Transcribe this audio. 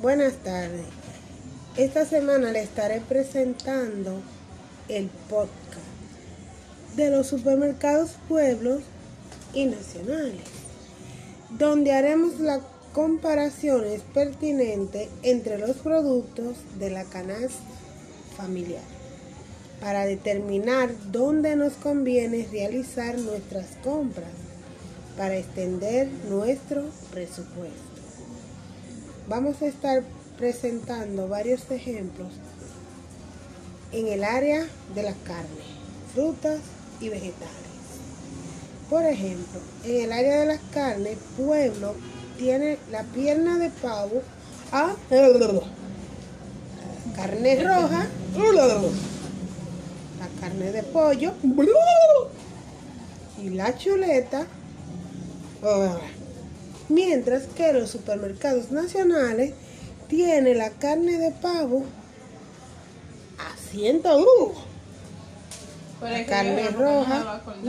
Buenas tardes. Esta semana le estaré presentando el podcast de los supermercados pueblos y nacionales, donde haremos las comparaciones pertinentes entre los productos de la canasta familiar para determinar dónde nos conviene realizar nuestras compras para extender nuestro presupuesto. Vamos a estar presentando varios ejemplos en el área de las carnes, frutas y vegetales. Por ejemplo, en el área de las carnes, Pueblo tiene la pierna de pavo a carne roja, la carne de pollo y la chuleta. Mientras que los supermercados nacionales tienen la carne de pavo a 100 La carne roja. y